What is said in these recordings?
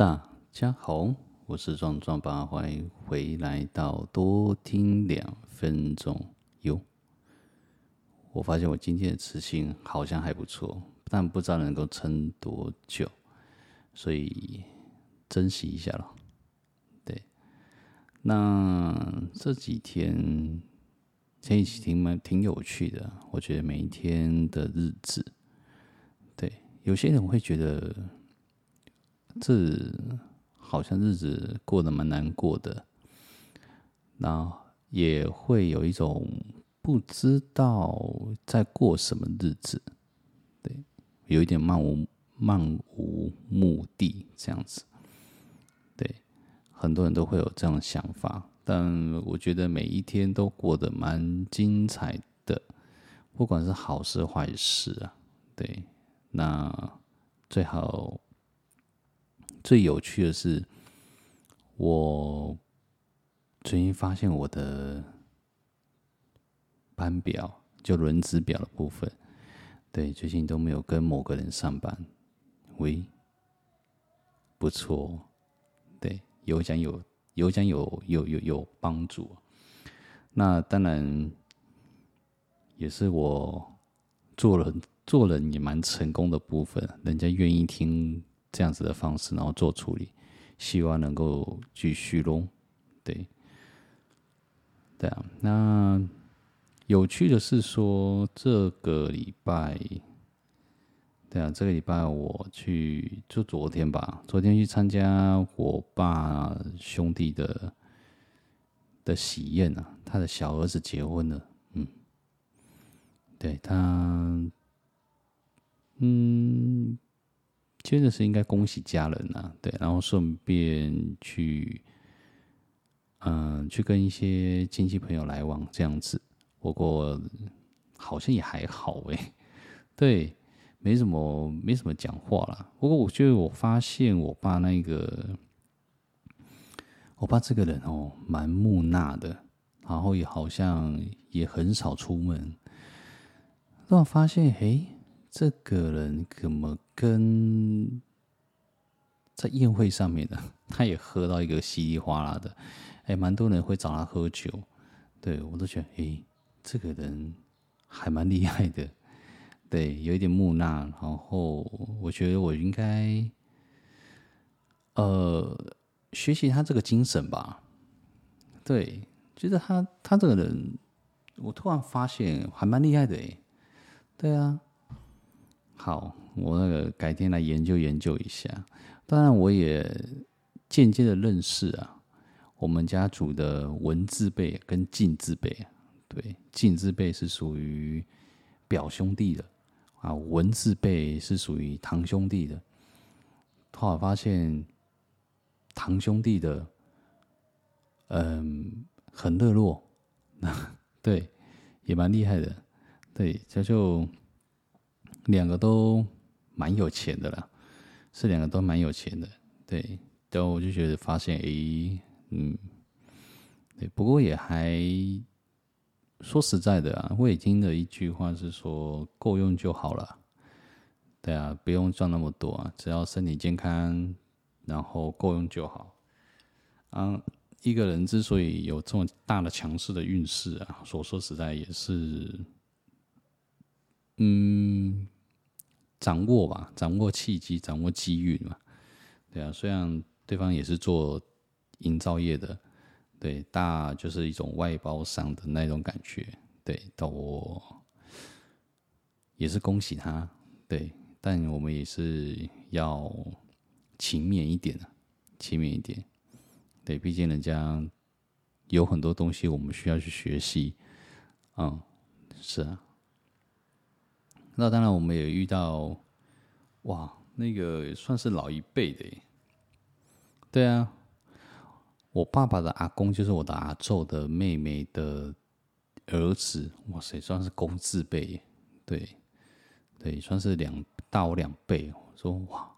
大家好，我是壮壮爸，欢迎回来到多听两分钟哟。我发现我今天的磁性好像还不错，但不知道能够撑多久，所以珍惜一下了。对，那这几天天气挺蛮挺有趣的，我觉得每一天的日子，对，有些人会觉得。这好像日子过得蛮难过的，那也会有一种不知道在过什么日子，对，有一点漫无漫无目的这样子，对，很多人都会有这样的想法，但我觉得每一天都过得蛮精彩的，不管是好事坏事啊，对，那最好。最有趣的是，我最近发现我的班表，就轮值表的部分，对，最近都没有跟某个人上班，喂，不错，对，有奖有有奖有有有有帮助，那当然也是我做人做人也蛮成功的部分，人家愿意听。这样子的方式，然后做处理，希望能够继续咯。对，对啊。那有趣的是说，这个礼拜，对啊，这个礼拜我去，就昨天吧，昨天去参加我爸兄弟的的喜宴啊，他的小儿子结婚了。嗯，对他，嗯。接着是应该恭喜家人、啊，对，然后顺便去，嗯、去跟一些亲戚朋友来往这样子。不过好像也还好哎，对，没什么没什么讲话啦。不过我觉得我发现我爸那个，我爸这个人哦，蛮木讷的，然后也好像也很少出门。让我发现，嘿。这个人怎么跟在宴会上面呢？他也喝到一个稀里哗啦的，哎，蛮多人会找他喝酒，对，我都觉得，哎，这个人还蛮厉害的，对，有一点木讷，然后我觉得我应该，呃，学习他这个精神吧，对，觉得他他这个人，我突然发现还蛮厉害的，哎，对啊。好，我那个改天来研究研究一下。当然，我也间接的认识啊，我们家族的文字辈跟晋字辈。对，晋字辈是属于表兄弟的啊，文字辈是属于堂兄弟的。后来发现堂兄弟的，嗯，很热络，对，也蛮厉害的。对，这就。两个都蛮有钱的啦，是两个都蛮有钱的，对，然后我就觉得发现，哎，嗯，对，不过也还说实在的啊，我也听了一句话是说，够用就好了，对啊，不用赚那么多啊，只要身体健康，然后够用就好。啊，一个人之所以有这么大的强势的运势啊，所说实在也是。嗯，掌握吧，掌握契机，掌握机遇嘛。对啊，虽然对方也是做营造业的，对，大就是一种外包商的那种感觉，对，但我也是恭喜他，对，但我们也是要勤勉一点啊，勤勉一点，对，毕竟人家有很多东西我们需要去学习，嗯，是啊。那当然，我们也遇到，哇，那个算是老一辈的。对啊，我爸爸的阿公就是我的阿祖的妹妹的儿子，哇塞，算是公字辈。对，对，算是两大我两倍。我说哇，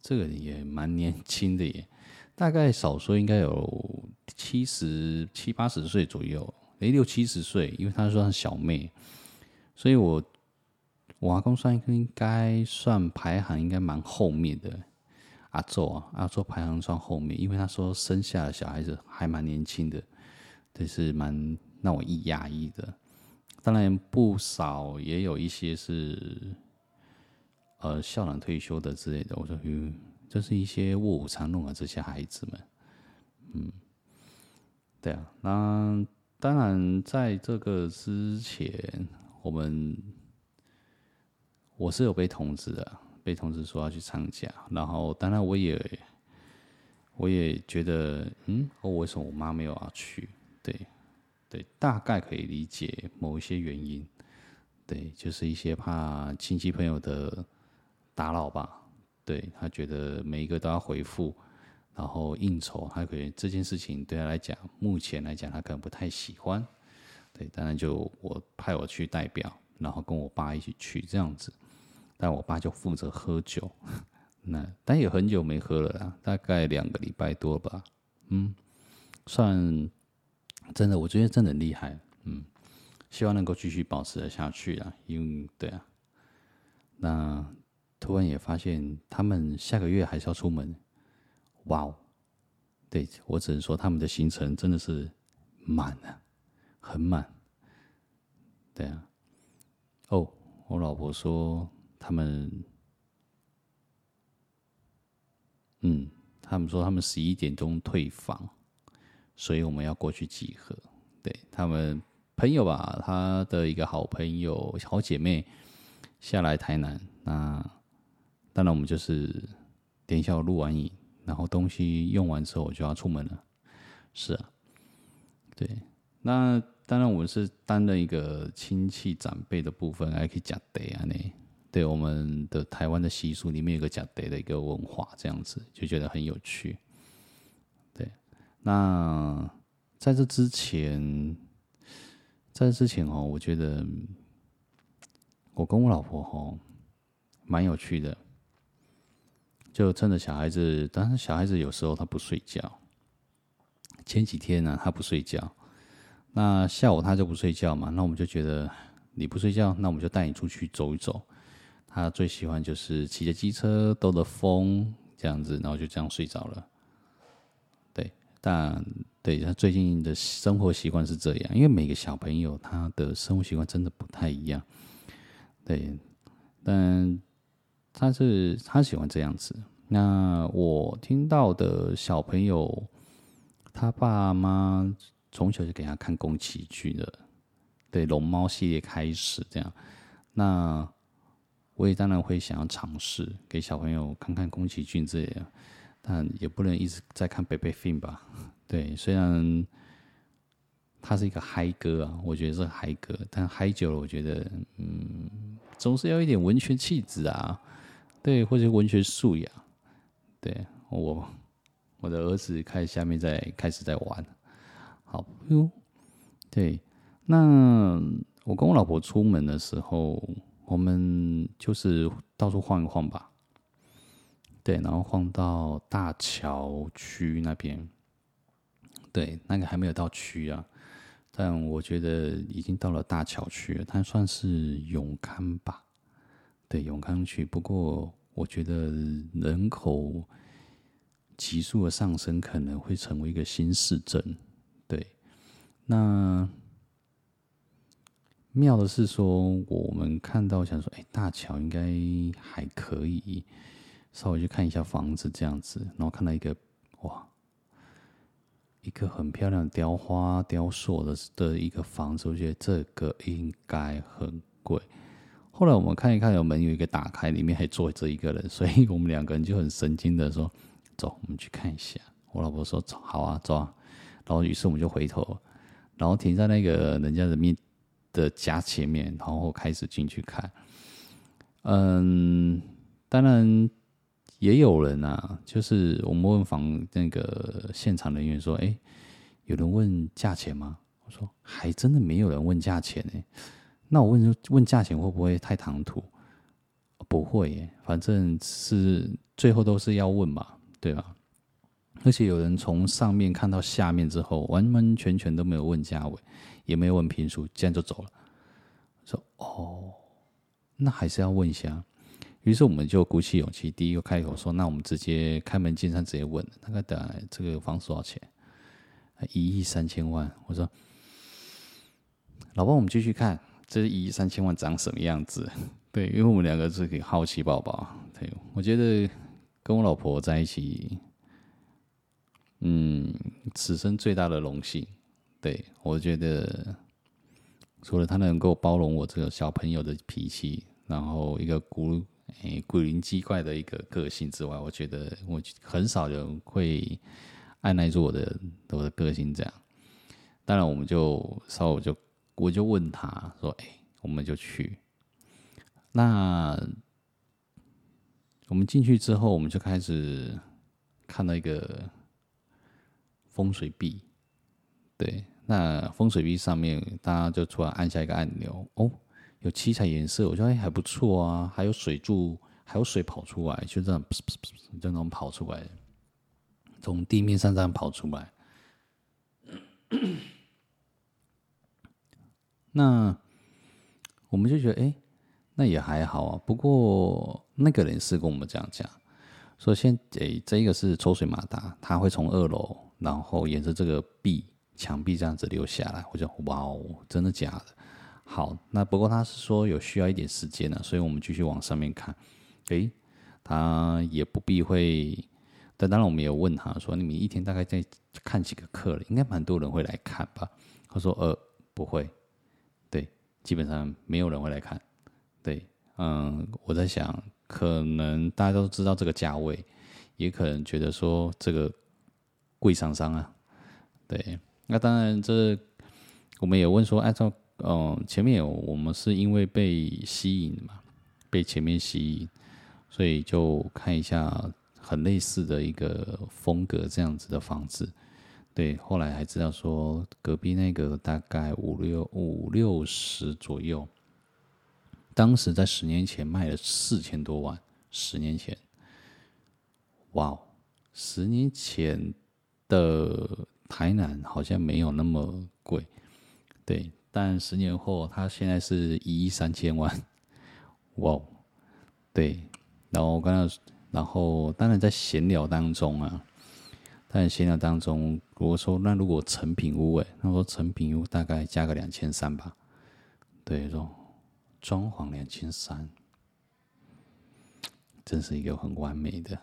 这个也蛮年轻的耶，大概少说应该有七十七八十岁左右，诶，六七十岁，因为他算小妹，所以我。我阿公算应该算排行应该蛮后面的，阿祖啊，阿祖排行算后面，因为他说生下的小孩子还蛮年轻的，这是蛮让我一压抑的。当然不少也有一些是呃校长退休的之类的。我说，嗯，这是一些卧虎藏龙的这些孩子们，嗯，对啊。那当然在这个之前，我们我是有被通知的。被通知说要去参加，然后当然我也我也觉得，嗯，哦，为什么我妈没有要去？对，对，大概可以理解某一些原因，对，就是一些怕亲戚朋友的打扰吧。对，他觉得每一个都要回复，然后应酬，他可以这件事情对他来讲，目前来讲他可能不太喜欢。对，当然就我派我去代表，然后跟我爸一起去这样子。但我爸就负责喝酒，那但也很久没喝了啦，大概两个礼拜多吧。嗯，算真的，我觉得真的很厉害。嗯，希望能够继续保持的下去啊。因为对啊，那突然也发现他们下个月还是要出门。哇哦，对，我只能说他们的行程真的是满啊，很满。对啊，哦，我老婆说。他们，嗯，他们说他们十一点钟退房，所以我们要过去集合。对，他们朋友吧，他的一个好朋友、好姐妹下来台南。那当然，我们就是等一下我录完影，然后东西用完之后，我就要出门了。是啊，对，那当然我们是担任一个亲戚长辈的部分，还可以讲对啊呢。对我们的台湾的习俗里面有个讲得的一个文化，这样子就觉得很有趣。对，那在这之前，在这之前哦，我觉得我跟我老婆哦蛮有趣的，就趁着小孩子，但是小孩子有时候他不睡觉。前几天呢，他不睡觉，那下午他就不睡觉嘛，那我们就觉得你不睡觉，那我们就带你出去走一走。他最喜欢就是骑着机车兜着风这样子，然后就这样睡着了。对，但对他最近的生活习惯是这样，因为每个小朋友他的生活习惯真的不太一样。对，但他是他喜欢这样子。那我听到的小朋友，他爸妈从小就给他看宫崎骏的，对，龙猫系列开始这样。那我也当然会想要尝试给小朋友看看宫崎骏这样，但也不能一直在看 Baby Film 吧？对，虽然他是一个嗨歌啊，我觉得是嗨歌，但嗨久了，我觉得嗯，总是要一点文学气质啊，对，或者文学素养。对我，我的儿子开始下面在开始在玩，好哟。对，那我跟我老婆出门的时候。我们就是到处晃一晃吧，对，然后晃到大桥区那边，对，那个还没有到区啊，但我觉得已经到了大桥区，它算是永康吧，对，永康区。不过我觉得人口急速的上升，可能会成为一个新市镇，对，那。妙的是说，我们看到想说，哎，大桥应该还可以，稍微去看一下房子这样子，然后看到一个哇，一个很漂亮的雕花雕塑的的一个房子，我觉得这个应该很贵。后来我们看一看，有门有一个打开，里面还坐着一个人，所以我们两个人就很神经的说：“走，我们去看一下。”我老婆说：“走，好啊，走啊。”然后于是我们就回头，然后停在那个人家的面。的家前面，然后开始进去看。嗯，当然也有人啊，就是我们问访那个现场人员说：“哎，有人问价钱吗？”我说：“还真的没有人问价钱呢。”那我问问价钱会不会太唐突？不会耶，反正是最后都是要问嘛，对吧？而且有人从上面看到下面之后，完完全全都没有问价位。也没有问坪数，这样就走了。说哦，那还是要问一下，于是我们就鼓起勇气，第一个开口说：“那我们直接开门见山，直接问，大概等这个房子多少钱？一亿三千万。”我说：“老婆，我们继续看，这一亿三千万长什么样子？”对，因为我们两个是个好奇宝宝。对，我觉得跟我老婆在一起，嗯，此生最大的荣幸。对，我觉得除了他能够包容我这个小朋友的脾气，然后一个古诶古灵精怪的一个个性之外，我觉得我很少人会按耐住我的我的个性这样。当然，我们就稍微就我就问他说：“哎，我们就去。”那我们进去之后，我们就开始看到一个风水壁。对，那风水壁上面，大家就突然按下一个按钮，哦，有七彩颜色，我觉得哎还不错啊，还有水柱，还有水跑出来，就这样噗噗噗噗就那种跑出来，从地面上这样跑出来。那我们就觉得，哎，那也还好啊。不过那个人是跟我们这样讲，首先，哎，这一个是抽水马达，它会从二楼，然后沿着这个壁。墙壁这样子流下来，我就哇哦，真的假的？好，那不过他是说有需要一点时间呢，所以我们继续往上面看。诶，他也不避讳，但当然我们也有问他说，你们一天大概在看几个客人？应该蛮多人会来看吧？他说呃不会，对，基本上没有人会来看。对，嗯，我在想，可能大家都知道这个价位，也可能觉得说这个贵上上啊，对。那当然，这我们也问说，按照嗯前面有我们是因为被吸引嘛，被前面吸引，所以就看一下很类似的一个风格这样子的房子。对，后来还知道说隔壁那个大概五六五六十左右，当时在十年前卖了四千多万，十年前，哇，十年前的。台南好像没有那么贵，对，但十年后它现在是一亿三千万，哇，对，然后我刚刚，然后当然在闲聊当中啊，在闲聊当中，如果说那如果成品屋诶，那说成品屋大概加个两千三吧，对，说装潢两千三，真是一个很完美的。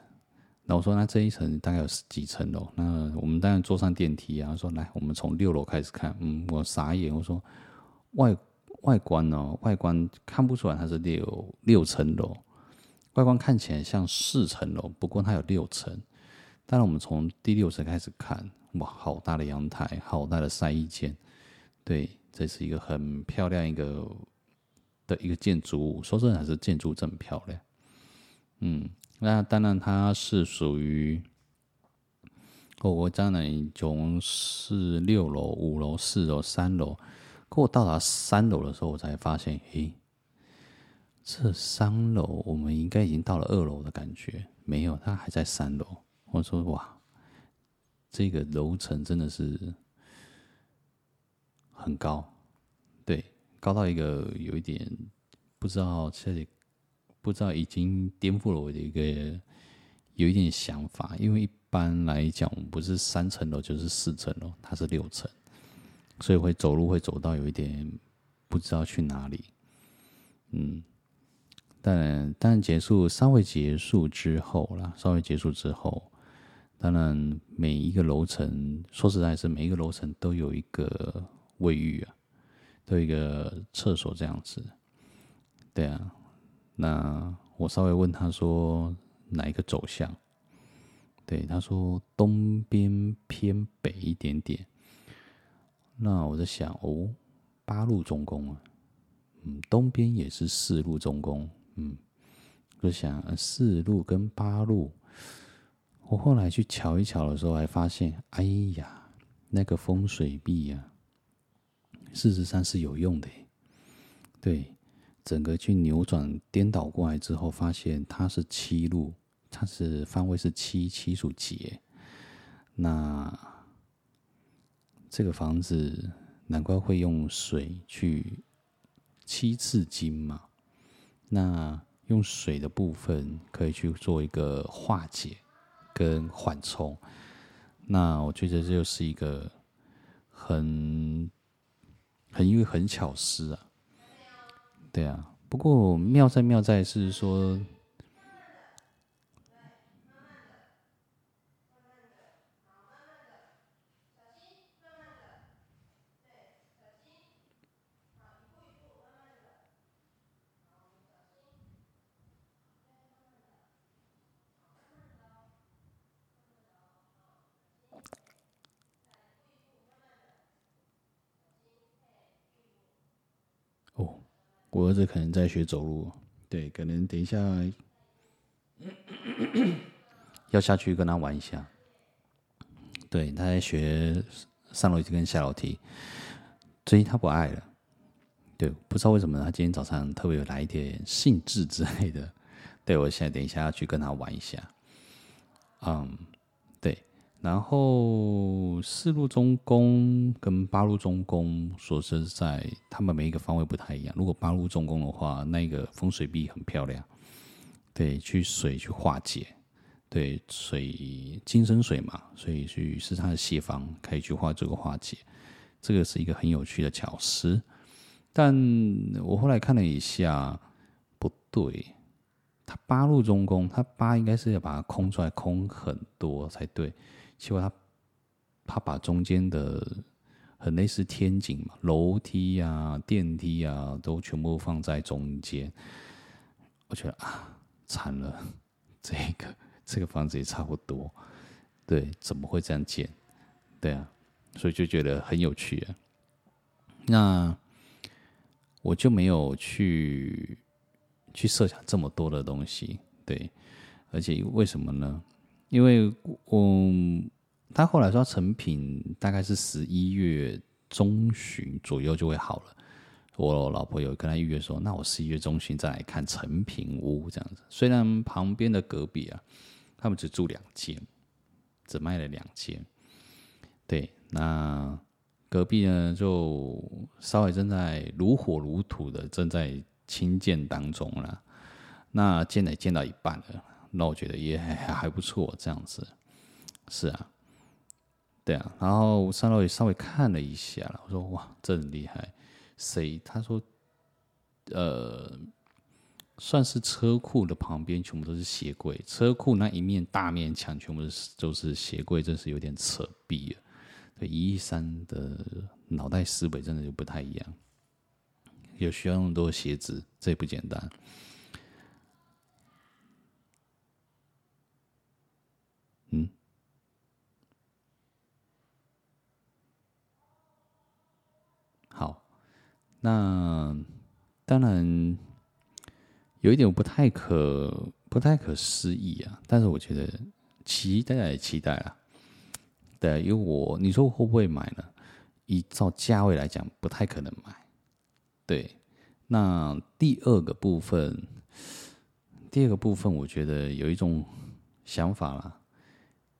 那我说，那这一层大概有几层楼？那我们当然坐上电梯啊。说来，我们从六楼开始看。嗯，我傻眼。我说外外观呢、外观看不出来它是六六层楼，外观看起来像四层楼，不过它有六层。当然，我们从第六层开始看，哇，好大的阳台，好大的晒衣间。对，这是一个很漂亮一个的一个建筑物。说真的，还是建筑真漂亮。嗯。那当然，它是属于我。我当然从四六楼、五楼、四楼、三楼，可我到达三楼的时候，我才发现，诶，这三楼我们应该已经到了二楼的感觉，没有，它还在三楼。我说哇，这个楼层真的是很高，高到一个有一点不知道这里。不知道已经颠覆了我的一个有一点想法，因为一般来讲，我不是三层楼就是四层楼，它是六层，所以会走路会走到有一点不知道去哪里。嗯，但当然结束稍微结束之后啦，稍微结束之后，当然每一个楼层，说实在是每一个楼层都有一个卫浴啊，都一个厕所这样子，对啊。那我稍微问他说哪一个走向？对，他说东边偏北一点点。那我在想哦，八路中宫啊，嗯，东边也是四路中宫，嗯，我就想四路跟八路，我后来去瞧一瞧的时候，还发现，哎呀，那个风水壁呀，事实上是有用的，对。整个去扭转颠倒过来之后，发现它是七路，它是方位是七，七属劫。那这个房子难怪会用水去七次金嘛。那用水的部分可以去做一个化解跟缓冲。那我觉得这就是一个很很因为很巧思啊，对啊。不过妙在妙在是说。我儿子可能在学走路，对，可能等一下要下去跟他玩一下。对，他在学上楼梯跟下楼梯，所以他不爱了。对，不知道为什么他今天早上特别有来一点兴致之类的。对，我现在等一下要去跟他玩一下。嗯。然后四路中宫跟八路中宫，说实在，他们每一个方位不太一样。如果八路中宫的话，那个风水壁很漂亮，对，去水去化解，对，水金生水嘛，所以去是它的解方，可以去化这个化解，这个是一个很有趣的巧思。但我后来看了一下，不对，它八路中宫，它八应该是要把它空出来，空很多才对。结果他他把中间的很类似天井嘛，楼梯啊、电梯啊，都全部放在中间。我觉得啊，惨了，这个 这个房子也差不多。对，怎么会这样建？对啊，所以就觉得很有趣啊。那我就没有去去设想这么多的东西。对，而且为什么呢？因为我他后来说成品大概是十一月中旬左右就会好了。我老婆有跟他预约说，那我十一月中旬再来看成品屋这样子。虽然旁边的隔壁啊，他们只住两间，只卖了两间。对，那隔壁呢就稍微正在如火如荼的正在兴建当中了。那建也建到一半了。那我觉得也还还不错，这样子，是啊，对啊。然后上楼也稍微看了一下了，我说哇，这很厉害。谁？他说，呃，算是车库的旁边全部都是鞋柜，车库那一面大面墙全部都是都是鞋柜，真是有点扯逼了。对，一一三的脑袋思维真的就不太一样，有需要那么多鞋子，这也不简单。嗯，好，那当然有一点我不太可不太可思议啊，但是我觉得期待也期待啊，对，因为我你说我会不会买呢？依照价位来讲，不太可能买。对，那第二个部分，第二个部分，我觉得有一种想法啦。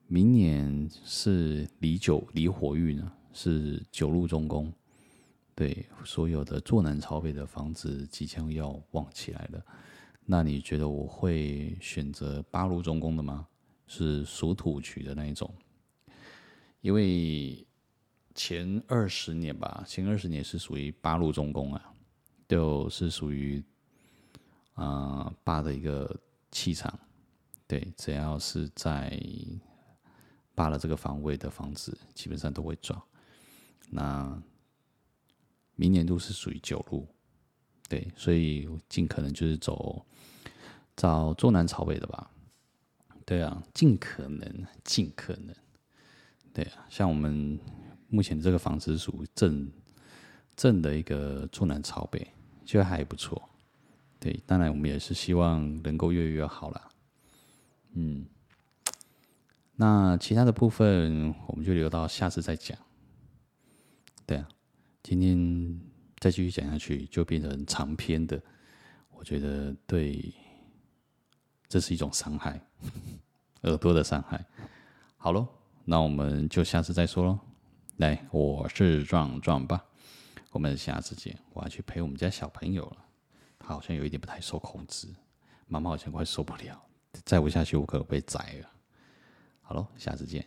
明年是离九离火运呢，是九路中宫，对，所有的坐南朝北的房子即将要旺起来了。那你觉得我会选择八路中宫的吗？是属土局的那一种？因为前二十年吧，前二十年是属于八路中宫啊，就是属于啊八的一个气场，对，只要是在。八了这个方位的房子基本上都会撞，那明年度是属于九路，对，所以尽可能就是走找坐南朝北的吧，对啊，尽可能尽可能，对啊，像我们目前这个房子属于正正的一个坐南朝北，就还不错，对，当然我们也是希望能够越来越好啦，嗯。那其他的部分我们就留到下次再讲。对啊，今天再继续讲下去就变成长篇的，我觉得对，这是一种伤害，耳朵的伤害。好喽，那我们就下次再说喽。来，我是壮壮吧，我们下次见。我要去陪我们家小朋友了，他好像有一点不太受控制，妈妈好像快受不了，再不下去我可能被宰了。好喽，下次见。